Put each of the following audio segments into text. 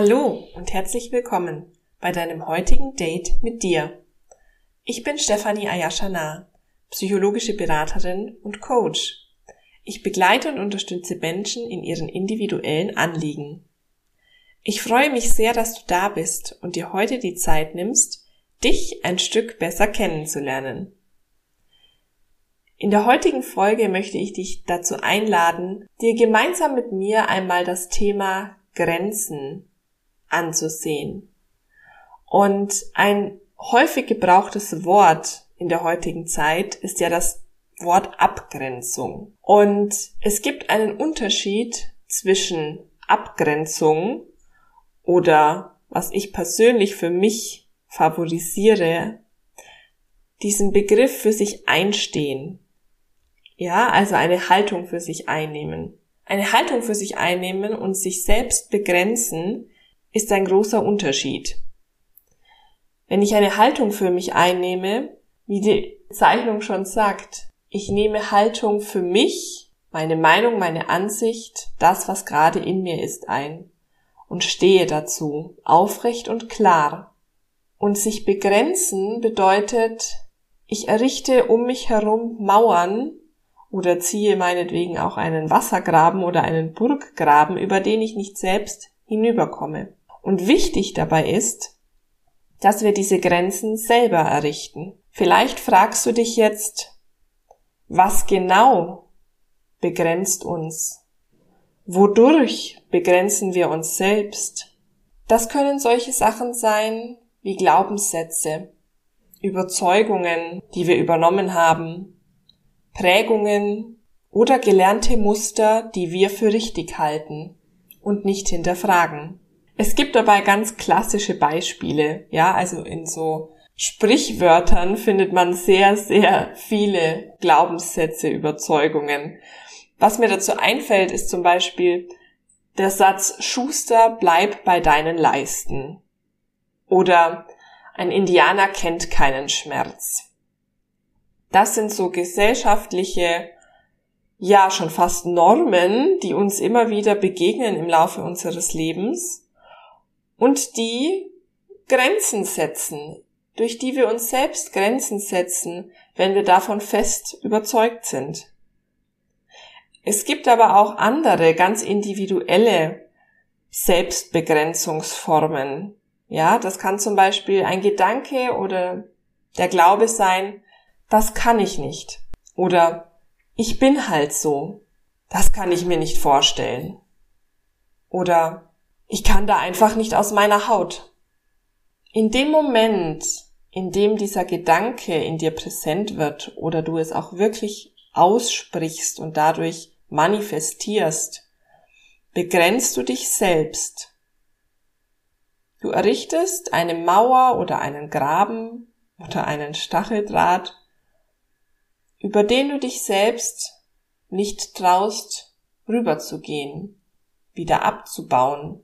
Hallo und herzlich willkommen bei deinem heutigen Date mit dir. Ich bin Stefanie Ayashana, psychologische Beraterin und Coach. Ich begleite und unterstütze Menschen in ihren individuellen Anliegen. Ich freue mich sehr, dass du da bist und dir heute die Zeit nimmst, dich ein Stück besser kennenzulernen. In der heutigen Folge möchte ich dich dazu einladen, dir gemeinsam mit mir einmal das Thema Grenzen anzusehen. Und ein häufig gebrauchtes Wort in der heutigen Zeit ist ja das Wort Abgrenzung. Und es gibt einen Unterschied zwischen Abgrenzung oder was ich persönlich für mich favorisiere, diesen Begriff für sich einstehen. Ja, also eine Haltung für sich einnehmen. Eine Haltung für sich einnehmen und sich selbst begrenzen ist ein großer Unterschied. Wenn ich eine Haltung für mich einnehme, wie die Zeichnung schon sagt, ich nehme Haltung für mich, meine Meinung, meine Ansicht, das, was gerade in mir ist, ein und stehe dazu, aufrecht und klar. Und sich begrenzen bedeutet, ich errichte um mich herum Mauern oder ziehe meinetwegen auch einen Wassergraben oder einen Burggraben, über den ich nicht selbst hinüberkomme. Und wichtig dabei ist, dass wir diese Grenzen selber errichten. Vielleicht fragst du dich jetzt, was genau begrenzt uns? Wodurch begrenzen wir uns selbst? Das können solche Sachen sein wie Glaubenssätze, Überzeugungen, die wir übernommen haben, Prägungen oder gelernte Muster, die wir für richtig halten und nicht hinterfragen. Es gibt dabei ganz klassische Beispiele, ja, also in so Sprichwörtern findet man sehr, sehr viele Glaubenssätze, Überzeugungen. Was mir dazu einfällt, ist zum Beispiel der Satz Schuster, bleib bei deinen Leisten. Oder ein Indianer kennt keinen Schmerz. Das sind so gesellschaftliche, ja schon fast Normen, die uns immer wieder begegnen im Laufe unseres Lebens und die Grenzen setzen, durch die wir uns selbst Grenzen setzen, wenn wir davon fest überzeugt sind. Es gibt aber auch andere, ganz individuelle Selbstbegrenzungsformen. Ja, das kann zum Beispiel ein Gedanke oder der Glaube sein, das kann ich nicht. Oder ich bin halt so. Das kann ich mir nicht vorstellen. Oder ich kann da einfach nicht aus meiner Haut. In dem Moment, in dem dieser Gedanke in dir präsent wird oder du es auch wirklich aussprichst und dadurch manifestierst, begrenzt du dich selbst. Du errichtest eine Mauer oder einen Graben oder einen Stacheldraht, über den du dich selbst nicht traust, rüberzugehen, wieder abzubauen,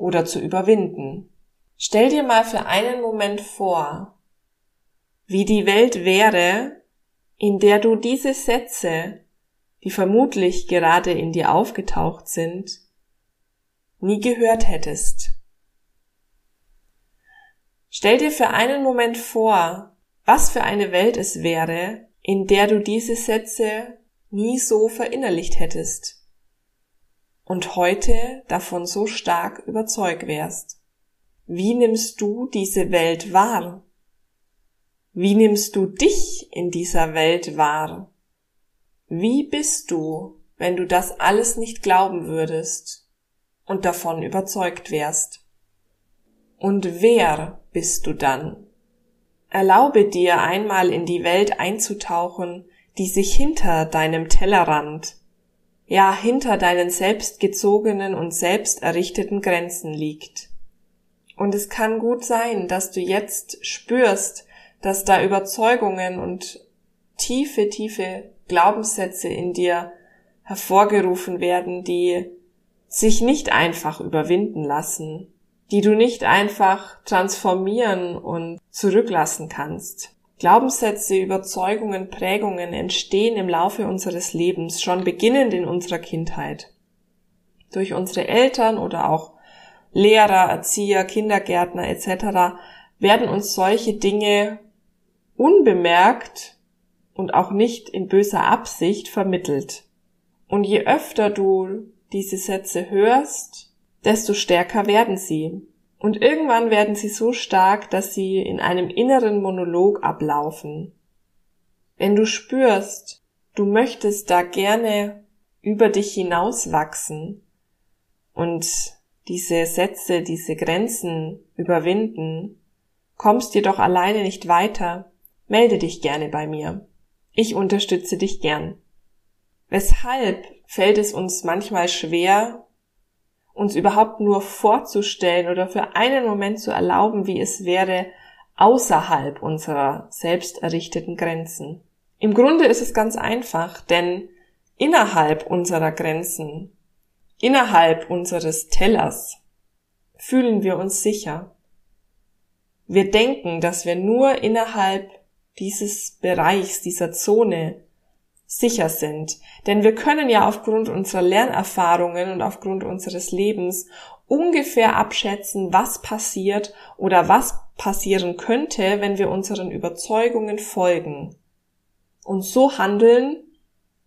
oder zu überwinden. Stell dir mal für einen Moment vor, wie die Welt wäre, in der du diese Sätze, die vermutlich gerade in dir aufgetaucht sind, nie gehört hättest. Stell dir für einen Moment vor, was für eine Welt es wäre, in der du diese Sätze nie so verinnerlicht hättest und heute davon so stark überzeugt wärst. Wie nimmst du diese Welt wahr? Wie nimmst du dich in dieser Welt wahr? Wie bist du, wenn du das alles nicht glauben würdest und davon überzeugt wärst? Und wer bist du dann? Erlaube dir einmal in die Welt einzutauchen, die sich hinter deinem Tellerrand ja hinter deinen selbstgezogenen und selbst errichteten Grenzen liegt. Und es kann gut sein, dass du jetzt spürst, dass da Überzeugungen und tiefe, tiefe Glaubenssätze in dir hervorgerufen werden, die sich nicht einfach überwinden lassen, die du nicht einfach transformieren und zurücklassen kannst. Glaubenssätze, Überzeugungen, Prägungen entstehen im Laufe unseres Lebens, schon beginnend in unserer Kindheit. Durch unsere Eltern oder auch Lehrer, Erzieher, Kindergärtner etc. werden uns solche Dinge unbemerkt und auch nicht in böser Absicht vermittelt. Und je öfter du diese Sätze hörst, desto stärker werden sie. Und irgendwann werden sie so stark, dass sie in einem inneren Monolog ablaufen. Wenn du spürst, du möchtest da gerne über dich hinauswachsen und diese Sätze, diese Grenzen überwinden, kommst jedoch alleine nicht weiter, melde dich gerne bei mir. Ich unterstütze dich gern. Weshalb fällt es uns manchmal schwer, uns überhaupt nur vorzustellen oder für einen Moment zu erlauben, wie es wäre, außerhalb unserer selbst errichteten Grenzen. Im Grunde ist es ganz einfach, denn innerhalb unserer Grenzen, innerhalb unseres Tellers fühlen wir uns sicher. Wir denken, dass wir nur innerhalb dieses Bereichs, dieser Zone sicher sind. Denn wir können ja aufgrund unserer Lernerfahrungen und aufgrund unseres Lebens ungefähr abschätzen, was passiert oder was passieren könnte, wenn wir unseren Überzeugungen folgen und so handeln,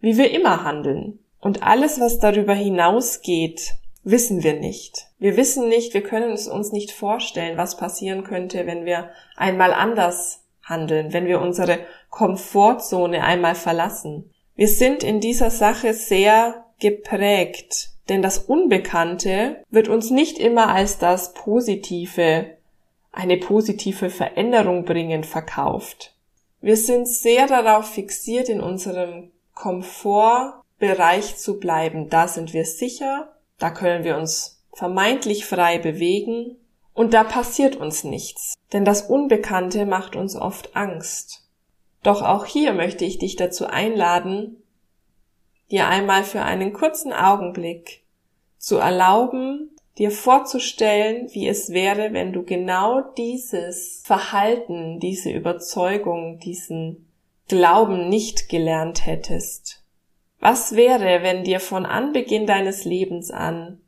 wie wir immer handeln. Und alles, was darüber hinausgeht, wissen wir nicht. Wir wissen nicht, wir können es uns nicht vorstellen, was passieren könnte, wenn wir einmal anders handeln, wenn wir unsere Komfortzone einmal verlassen. Wir sind in dieser Sache sehr geprägt, denn das Unbekannte wird uns nicht immer als das Positive, eine positive Veränderung bringen verkauft. Wir sind sehr darauf fixiert, in unserem Komfortbereich zu bleiben. Da sind wir sicher, da können wir uns vermeintlich frei bewegen und da passiert uns nichts, denn das Unbekannte macht uns oft Angst. Doch auch hier möchte ich dich dazu einladen, dir einmal für einen kurzen Augenblick zu erlauben, dir vorzustellen, wie es wäre, wenn du genau dieses Verhalten, diese Überzeugung, diesen Glauben nicht gelernt hättest. Was wäre, wenn dir von Anbeginn deines Lebens an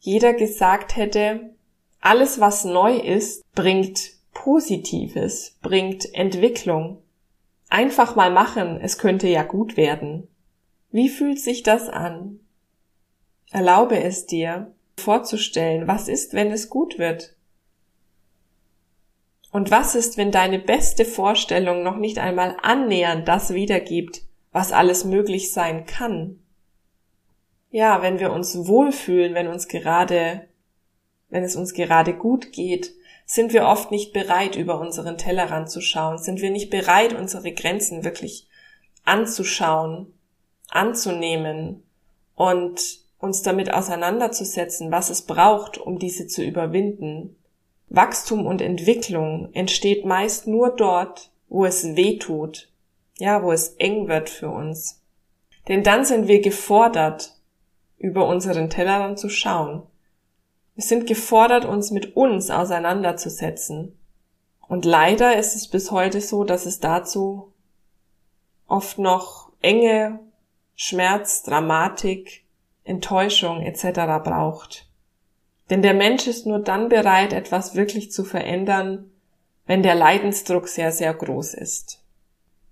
jeder gesagt hätte, alles was neu ist, bringt Positives, bringt Entwicklung. Einfach mal machen, es könnte ja gut werden. Wie fühlt sich das an? Erlaube es dir, vorzustellen, was ist, wenn es gut wird? Und was ist, wenn deine beste Vorstellung noch nicht einmal annähernd das wiedergibt, was alles möglich sein kann? Ja, wenn wir uns wohlfühlen, wenn uns gerade, wenn es uns gerade gut geht, sind wir oft nicht bereit, über unseren Tellerrand zu schauen, sind wir nicht bereit, unsere Grenzen wirklich anzuschauen, anzunehmen und uns damit auseinanderzusetzen, was es braucht, um diese zu überwinden. Wachstum und Entwicklung entsteht meist nur dort, wo es weh tut, ja, wo es eng wird für uns. Denn dann sind wir gefordert, über unseren Tellerrand zu schauen wir sind gefordert, uns mit uns auseinanderzusetzen. Und leider ist es bis heute so, dass es dazu oft noch enge Schmerz, Dramatik, Enttäuschung etc. braucht. Denn der Mensch ist nur dann bereit, etwas wirklich zu verändern, wenn der Leidensdruck sehr, sehr groß ist.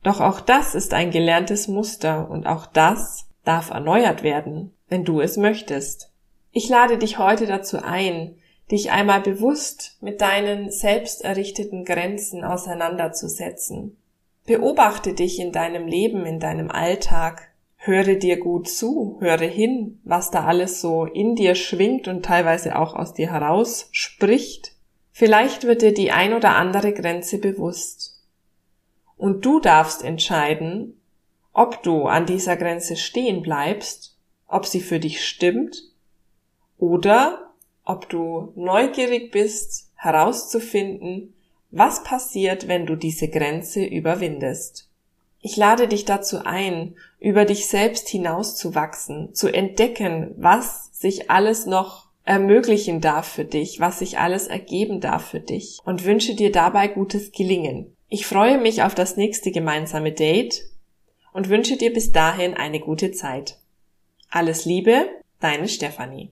Doch auch das ist ein gelerntes Muster und auch das darf erneuert werden, wenn du es möchtest. Ich lade dich heute dazu ein, dich einmal bewusst mit deinen selbst errichteten Grenzen auseinanderzusetzen. Beobachte dich in deinem Leben, in deinem Alltag. Höre dir gut zu, höre hin, was da alles so in dir schwingt und teilweise auch aus dir heraus spricht. Vielleicht wird dir die ein oder andere Grenze bewusst. Und du darfst entscheiden, ob du an dieser Grenze stehen bleibst, ob sie für dich stimmt oder ob du neugierig bist, herauszufinden, was passiert, wenn du diese Grenze überwindest. Ich lade dich dazu ein, über dich selbst hinauszuwachsen, zu entdecken, was sich alles noch ermöglichen darf für dich, was sich alles ergeben darf für dich und wünsche dir dabei gutes Gelingen. Ich freue mich auf das nächste gemeinsame Date und wünsche dir bis dahin eine gute Zeit. Alles Liebe, deine Stefanie.